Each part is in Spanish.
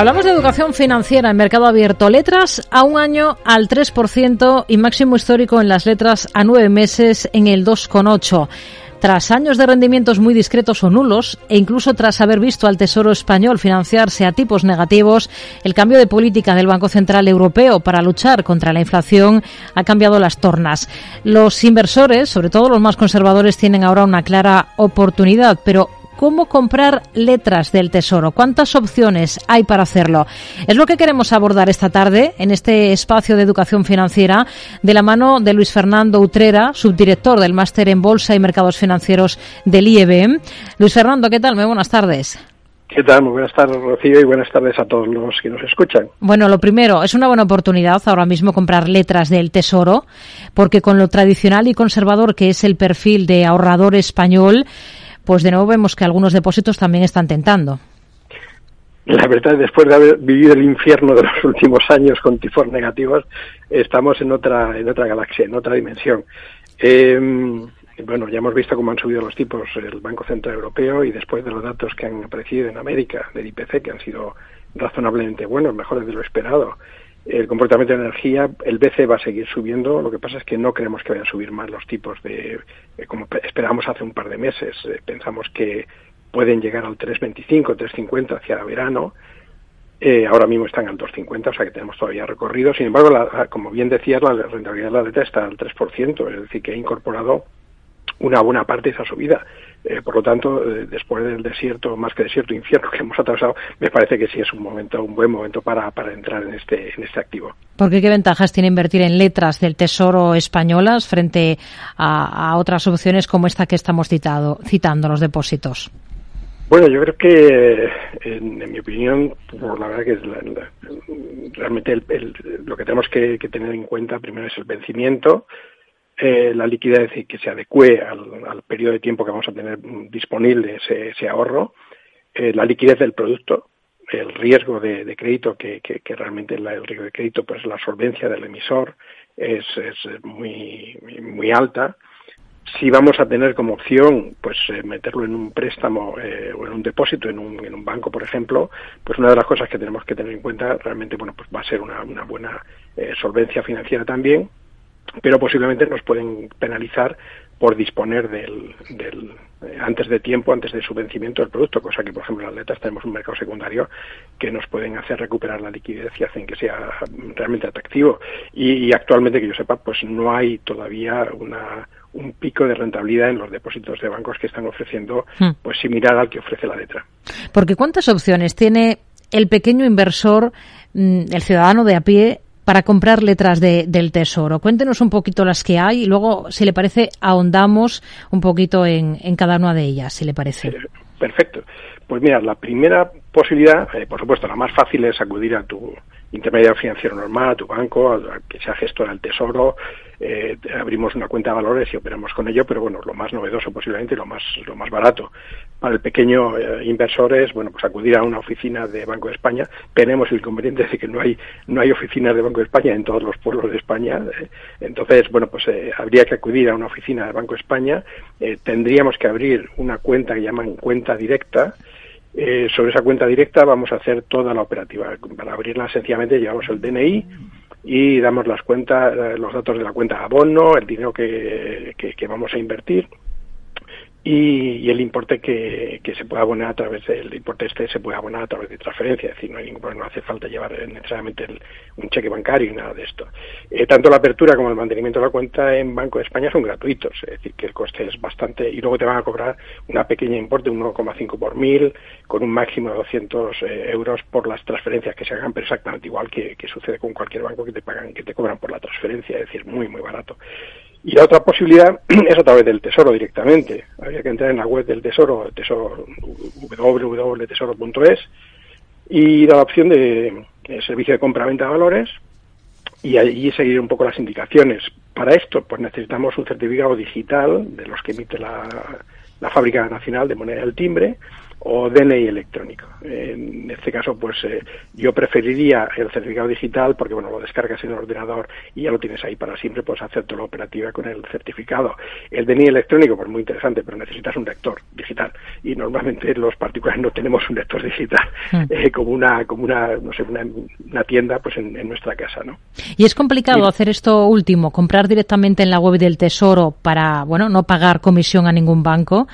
Hablamos de educación financiera en mercado abierto. Letras a un año al 3% y máximo histórico en las letras a nueve meses en el 2,8%. Tras años de rendimientos muy discretos o nulos, e incluso tras haber visto al Tesoro español financiarse a tipos negativos, el cambio de política del Banco Central Europeo para luchar contra la inflación ha cambiado las tornas. Los inversores, sobre todo los más conservadores, tienen ahora una clara oportunidad, pero cómo comprar letras del Tesoro. ¿Cuántas opciones hay para hacerlo? Es lo que queremos abordar esta tarde en este espacio de educación financiera de la mano de Luis Fernando Utrera, subdirector del Máster en Bolsa y Mercados Financieros del IEB. Luis Fernando, ¿qué tal? Muy buenas tardes. ¿Qué tal? Muy buenas tardes, Rocío, y buenas tardes a todos los que nos escuchan. Bueno, lo primero, es una buena oportunidad ahora mismo comprar letras del Tesoro, porque con lo tradicional y conservador que es el perfil de ahorrador español, pues de nuevo vemos que algunos depósitos también están tentando. La verdad, después de haber vivido el infierno de los últimos años con tifos negativos, estamos en otra, en otra galaxia, en otra dimensión. Em, bueno, ya hemos visto cómo han subido los tipos el Banco Central Europeo y después de los datos que han aparecido en América del IPC, que han sido razonablemente buenos, mejores de lo esperado, el comportamiento de energía, el BCE va a seguir subiendo, lo que pasa es que no creemos que vayan a subir más los tipos de, eh, como esperábamos hace un par de meses, eh, pensamos que pueden llegar al 3,25, 3,50 hacia verano, eh, ahora mismo están al 2,50, o sea que tenemos todavía recorrido, sin embargo, como bien decías, la rentabilidad de la deuda está al 3%, es decir, que ha incorporado una buena parte de esa subida. Eh, por lo tanto, eh, después del desierto, más que desierto, infierno que hemos atravesado, me parece que sí es un momento, un buen momento para, para entrar en este, en este activo. ¿Por qué qué ventajas tiene invertir en letras del Tesoro españolas frente a, otras opciones como esta que estamos citado, citando, los depósitos? Bueno, yo creo que, en, mi opinión, por la verdad que realmente lo que tenemos que, tener en cuenta primero es el vencimiento, eh, la liquidez y que se adecue al, periodo de tiempo que vamos a tener disponible ese, ahorro, eh, la liquidez del producto, el riesgo de, crédito, que, realmente el riesgo de crédito, pues la solvencia del emisor es, muy, muy alta. Si vamos a tener como opción, pues eh, meterlo en un préstamo o en un depósito en un, en un banco, por ejemplo, pues una de las cosas que tenemos que tener en cuenta realmente, bueno, pues va a ser una, una buena solvencia financiera también pero posiblemente nos pueden penalizar por disponer del, del eh, antes de tiempo, antes de su vencimiento del producto, cosa que, por ejemplo, en las letras tenemos un mercado secundario que nos pueden hacer recuperar la liquidez y hacen que sea realmente atractivo. Y, actualmente, que yo sepa, pues no hay todavía una, un pico de rentabilidad en los depósitos de bancos que están ofreciendo, hmm. pues similar al que ofrece la letra. Porque ¿cuántas opciones tiene el pequeño inversor, mm, el ciudadano de a pie, para comprar letras de, del Tesoro. Cuéntenos un poquito las que hay y luego, si le parece, ahondamos un poquito en, en cada una de ellas, si le parece. Perfecto. Pues mira, la primera posibilidad, eh, por supuesto, la más fácil es acudir a tu intermediario financiero normal, a tu banco, a, que sea gestor del tesoro, eh, abrimos una cuenta de valores y operamos con ello, pero bueno, lo más novedoso posiblemente y lo más, lo más barato para el pequeño eh, inversor es, bueno, pues acudir a una oficina de Banco de España. Tenemos el inconveniente de que no hay, no hay oficinas de Banco de España en todos los pueblos de España. Eh, entonces, bueno, pues habría que acudir a una oficina de Banco de España. tendríamos que abrir una cuenta que llaman cuenta directa, eh, sobre esa cuenta directa vamos a hacer toda la operativa. Para abrirla sencillamente llevamos el DNI y damos las cuentas, eh, los datos de la cuenta abono, el dinero que, que vamos a invertir y, el importe que, se puede abonar a través del importe este se puede abonar a través de transferencia, es decir, no hay ningún problema, no hace falta llevar necesariamente un cheque bancario y nada de esto. Eh, tanto la apertura como el mantenimiento de la cuenta en Banco de España son gratuitos, es decir, que el coste es bastante, y luego te van a cobrar una pequeña importe, un 1,5 por mil, con un máximo de 200 eh, euros por las transferencias que se hagan, pero exactamente igual que, que sucede con cualquier banco que te pagan, que te cobran por la transferencia, es decir, muy, muy barato. Y la otra posibilidad es a través del Tesoro directamente. Habría que entrar en la web del Tesoro, tesoro www.tesoro.es, y dar la opción de, servicio de compra-venta de valores y allí seguir un poco las indicaciones. Para esto, pues necesitamos un certificado digital de los que emite la, la Fábrica Nacional de Moneda del Timbre o DNI electrónico. En este caso, pues eh, yo preferiría el certificado digital porque, bueno, lo descargas en el ordenador y ya lo tienes ahí para siempre, puedes hacer toda la operativa con el certificado. El DNI electrónico, pues muy interesante, pero necesitas un lector digital y normalmente los particulares no tenemos un lector digital hmm. eh, como una, como una, no sé, una, tienda, pues en, nuestra casa, ¿no? Y es complicado hacer esto último, comprar directamente en la web del Tesoro para, bueno, no pagar comisión a ningún banco.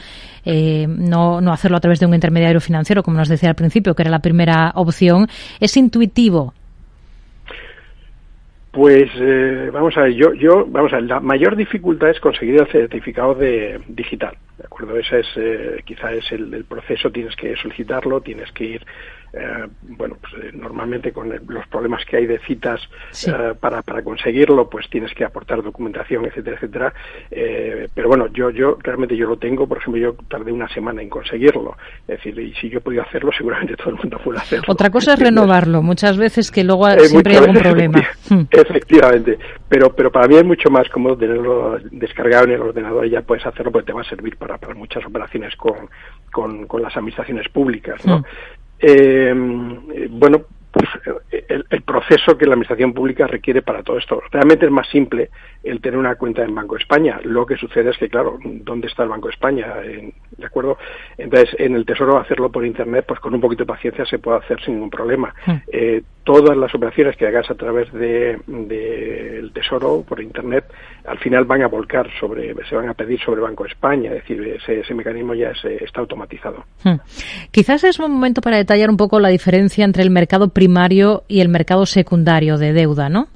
Eh, no, no hacerlo a través de un intermediario financiero, como nos decía al principio, que era la primera opción. ¿Es intuitivo? Pues eh, vamos a ver, yo, yo, vamos a ver, la mayor dificultad es conseguir el certificado de digital, ¿de acuerdo? Ese es, eh, quizá es el, el, proceso, tienes que solicitarlo, tienes que ir eh, bueno, pues eh, normalmente con los problemas que hay de citas eh, para, para conseguirlo, pues tienes que aportar documentación, etcétera, etcétera. pero bueno, yo, yo realmente yo lo tengo, por ejemplo, yo tardé una semana en conseguirlo. Es decir, y si yo podía hacerlo, seguramente todo el mundo puede hacerlo. Otra cosa es renovarlo, muchas veces que luego siempre hay algún problema. Hmm. Efectivamente, pero, pero para mí es mucho más cómodo tenerlo descargado en el ordenador y ya puedes hacerlo porque te va a servir para, para muchas operaciones con, con, con las administraciones públicas, ¿no? Hmm. Eh, bueno, pues el, el, proceso que la administración pública requiere para todo esto. Realmente es más simple el tener una cuenta en Banco España. Lo que sucede es que, claro, ¿dónde está el Banco España? ¿De acuerdo? Entonces, en el Tesoro hacerlo por Internet, pues con un poquito de paciencia se puede hacer sin ningún problema. Hmm. Eh, todas las operaciones que hagas a través del de, Tesoro por Internet, al final van a volcar sobre, se van a pedir sobre Banco España, es decir, ese, ese mecanismo ya está automatizado. Hmm. Quizás es un momento para detallar un poco la diferencia entre el mercado primario y el mercado secundario de deuda, ¿no?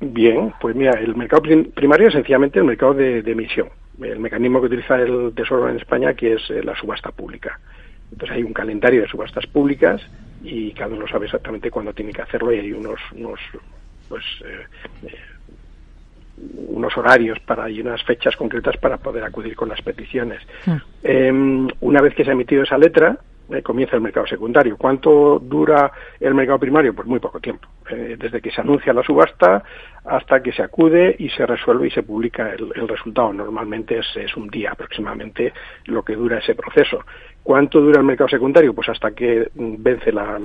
Bien, pues mira, el mercado primario es sencillamente el mercado de, emisión. El mecanismo que utiliza el Tesoro en España, que es eh, la subasta pública. Entonces hay un calendario de subastas públicas y cada uno sabe exactamente cuándo tiene que hacerlo y hay unos, unos pues, eh, eh, unos horarios para y unas fechas concretas para poder acudir con las peticiones. Ah. Em, una vez que se ha emitido esa letra, eh, comienza el mercado secundario. ¿Cuánto dura el mercado primario? Pues muy poco tiempo. Eh, desde que se anuncia la subasta hasta que se acude y se resuelve y se publica el, resultado. Normalmente es, un día aproximadamente lo que dura ese proceso. ¿Cuánto dura el mercado secundario? Pues hasta que vence la,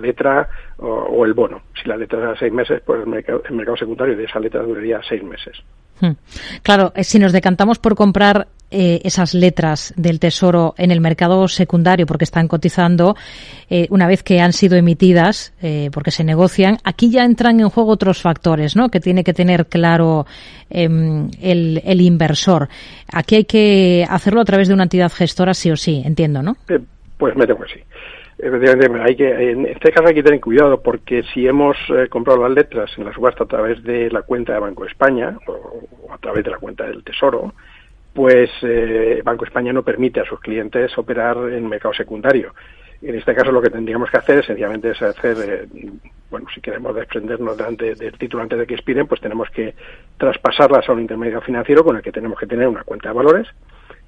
letra o, el bono. Si la letra era seis meses, pues el mercado secundario de esa letra duraría seis meses. Hmm. Claro, eh, si nos decantamos por comprar eh, esas letras del Tesoro en el mercado secundario porque están cotizando eh, una vez que han sido emitidas, porque se negocian, aquí ya entran en juego otros factores, ¿no? Que tiene que tener claro em, el, inversor. Aquí hay que hacerlo a través de una entidad gestora, sí o sí, entiendo, ¿no? pues me temo que sí. Hay que, en este caso hay que tener cuidado porque si hemos comprado las letras en la subasta a través de la cuenta de Banco España o, a través de la cuenta del Tesoro, pues eh, Banco España no permite a sus clientes operar en mercado secundario. En este caso lo que tendríamos que hacer esencialmente es hacer, eh, bueno, si queremos desprendernos de, del título antes de que expiren, pues tenemos que traspasarlas a un intermediario financiero con el que tenemos que tener una cuenta de valores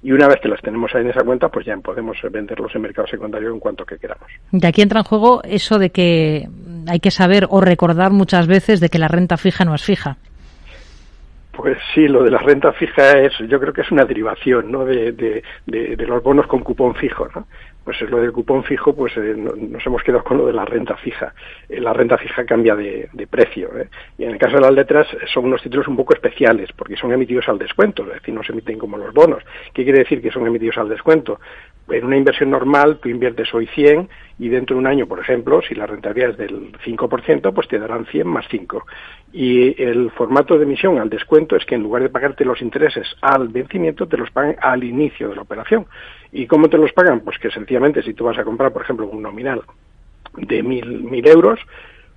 y una vez que las tenemos ahí en esa cuenta, pues ya podemos venderlos en mercado secundario en cuanto que queramos. De aquí entra en juego eso de que hay que saber o recordar muchas veces de que la renta fija no es fija. Pues sí, lo de la renta fija es, yo creo que es una derivación, ¿no? De, de, de, los bonos con cupón fijo, ¿no? Pues es lo del cupón fijo, pues eh, nos hemos quedado con lo de la renta fija. Eh, la renta fija cambia de, precio, ¿eh? Y en el caso de las letras son unos títulos un poco especiales, porque son emitidos al descuento, es decir, no se emiten como los bonos. ¿Qué quiere decir que son emitidos al descuento? en una inversión normal tú inviertes hoy 100 y dentro de un año, por ejemplo, si la rentabilidad es del 5%, pues te darán 100 más 5. Y el formato de emisión al descuento es que en lugar de pagarte los intereses al vencimiento, te los pagan al inicio de la operación. ¿Y cómo te los pagan? Pues que sencillamente si tú vas a comprar, por ejemplo, un nominal de mil, mil euros,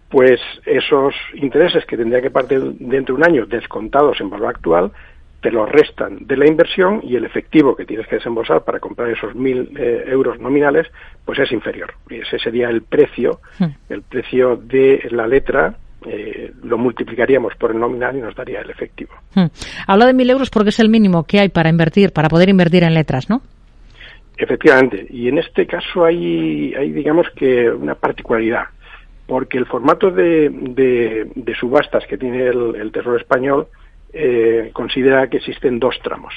pues esos intereses que tendría que partir dentro de un año descontados en valor actual te lo restan de la inversión y el efectivo que tienes que desembolsar para comprar esos mil eh, euros nominales, pues es inferior. Y ese sería el precio, hmm. el precio de la letra eh, lo multiplicaríamos por el nominal y nos daría el efectivo. Hmm. Habla de mil euros porque es el mínimo que hay para invertir, para poder invertir en letras, ¿no? Efectivamente. Y en este caso hay, hay digamos que una particularidad, porque el formato de, de, subastas que tiene el Tesoro español eh, considera que existen dos tramos.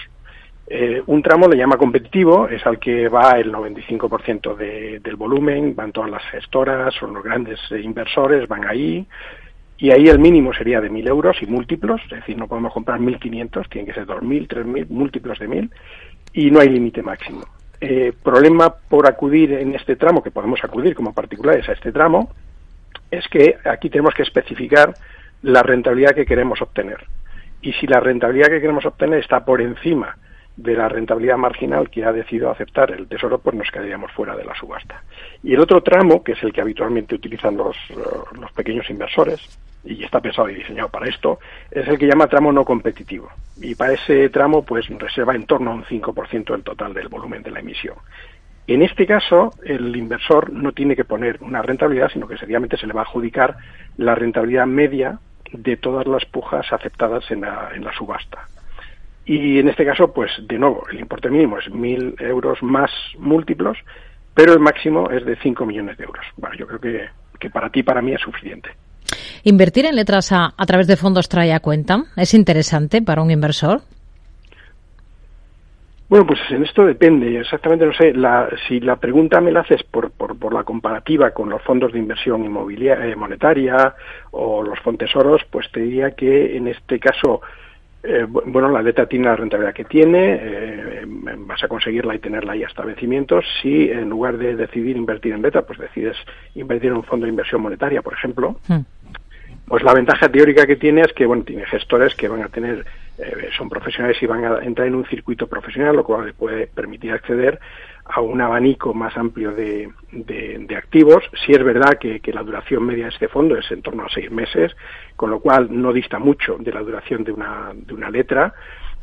Eh, un tramo le llama competitivo, es al que va el 95% del volumen, van todas las gestoras, son los grandes inversores, van ahí, y ahí el mínimo sería de 1.000 euros y múltiplos, es decir, no podemos comprar 1.500, tienen que ser 2.000, 3.000, múltiplos de 1.000, y no hay límite máximo. Eh, problema por acudir en este tramo, que podemos acudir como particulares a este tramo, es que aquí tenemos que especificar la rentabilidad que queremos obtener. Y si la rentabilidad que queremos obtener está por encima de la rentabilidad marginal que ha decidido aceptar el Tesoro, pues nos quedaríamos fuera de la subasta. Y el otro tramo, que es el que habitualmente utilizan los, los pequeños inversores, y está pensado y diseñado para esto, es el que llama tramo no competitivo. Y para ese tramo, pues reserva en torno a un 5% del total del volumen de la emisión. En este caso, el inversor no tiene que poner una rentabilidad, sino que sencillamente se le va a adjudicar la rentabilidad media de todas las pujas aceptadas en la, en la subasta. Y en este caso, pues de nuevo, el importe mínimo es mil euros más múltiplos, pero el máximo es de 5 millones de euros. Bueno, yo creo que, que para ti, para mí es suficiente. ¿Invertir en letras a, a través de fondos trae a cuenta? ¿Es interesante para un inversor? Bueno, pues en esto depende, exactamente no sé, la, si la pregunta me la haces por, por, por la comparativa con los fondos de inversión inmobiliaria, eh, monetaria o los fontesoros, pues te diría que en este caso eh, bueno, la letra tiene la rentabilidad que tiene, eh, vas a conseguirla y tenerla ahí hasta vencimientos. Si en lugar de decidir invertir en letra, pues decides invertir en un fondo de inversión monetaria, por ejemplo, hmm. Pues la ventaja teórica que tiene es que, bueno, tiene gestores que van a tener, eh, son profesionales y van a entrar en un circuito profesional, lo cual le puede permitir acceder a un abanico más amplio de, de, activos. Si es verdad que, la duración media de este fondo es en torno a seis meses, con lo cual no dista mucho de la duración de una, de una letra.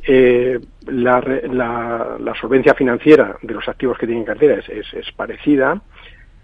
Eh, la, la, solvencia financiera de los activos que tienen cartera es, es parecida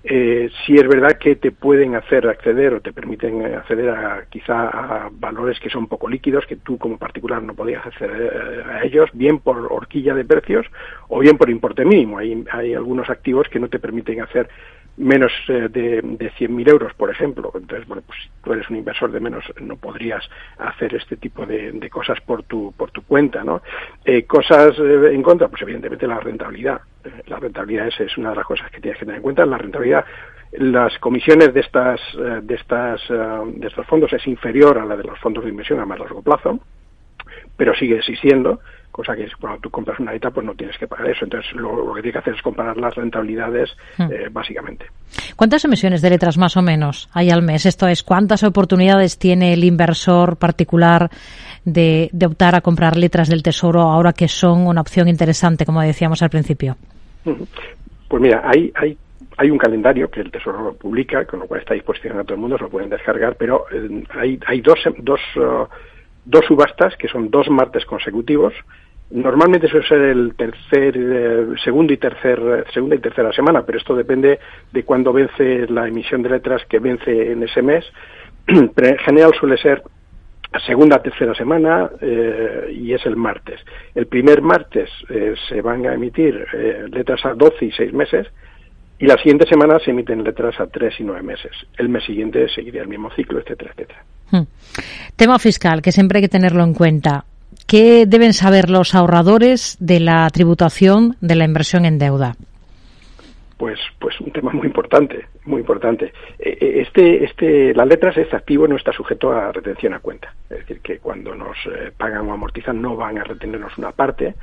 eh, si es verdad que te pueden hacer acceder o te permiten acceder a quizá a valores que son poco líquidos, que tú como particular no podías acceder a ellos, bien por horquilla de precios o bien por importe mínimo. Hay, hay algunos activos que no te permiten hacer menos eh, de, de 100.000 euros, por ejemplo. Entonces, bueno, pues si tú eres un inversor de menos, no podrías hacer este tipo de, de cosas por tu, por tu cuenta, ¿no? Eh, cosas eh, en contra, pues evidentemente la rentabilidad. Eh, la rentabilidad es, es, una de las cosas que tienes que tener en cuenta. La rentabilidad, las comisiones de estas, de estas, de estos fondos es inferior a la de los fondos de inversión a más largo plazo, pero sigue existiendo cosa que cuando tú compras una ETA pues no tienes que pagar eso. Entonces lo, que tienes que hacer es comparar las rentabilidades hmm. eh, básicamente. ¿Cuántas emisiones de letras más o menos hay al mes? Esto es, ¿cuántas oportunidades tiene el inversor particular de, optar a comprar letras del Tesoro ahora que son una opción interesante, como decíamos al principio? Pues mira, hay, hay hay un calendario que el Tesoro publica, con lo cual está a disposición a todo el mundo, se lo pueden descargar, pero eh, hay, hay dos, dos uh, dos subastas, que son dos martes consecutivos. Normalmente suele ser el tercer, eh, segundo y tercer, segunda y tercera semana, pero esto depende de cuándo vence la emisión de letras que vence en ese mes. en general suele ser segunda, tercera semana eh, y es el martes. El primer martes eh, se van a emitir letras a 12 y 6 meses y la siguiente semana se emiten letras a 3 y 9 meses. El mes siguiente seguiría el mismo ciclo, etcétera, etcétera. Hmm. Tema fiscal, que siempre hay que tenerlo en cuenta. ¿Qué deben saber los ahorradores de la tributación de la inversión en deuda? Pues, pues un tema muy importante, muy importante. E, e, este, este, las letras, este activo no está sujeto a retención a cuenta. Es decir, que cuando nos eh, pagan o amortizan no van a retenernos una parte.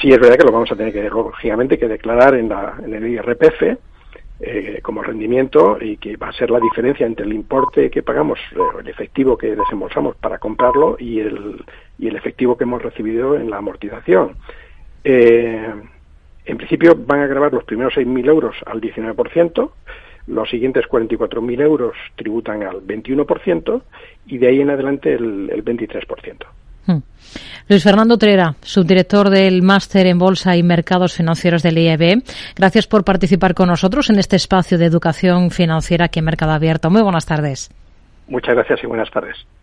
Sí es verdad que lo vamos a tener que, lógicamente, que declarar en, la, en el IRPF, eh, como rendimiento y que va a ser la diferencia entre el importe que pagamos, eh, el efectivo que desembolsamos para comprarlo y el, y el efectivo que hemos recibido en la amortización. Eh, en principio van a grabar los primeros 6.000 euros al 19%, los siguientes 44.000 euros tributan al 21% y de ahí en adelante el, el 23%. Hmm. Luis Fernando Trera, subdirector del Máster en Bolsa y Mercados Financieros del IEB. Gracias por participar con nosotros en este espacio de educación financiera aquí en Mercado Abierto. Muy buenas tardes. Muchas gracias y buenas tardes.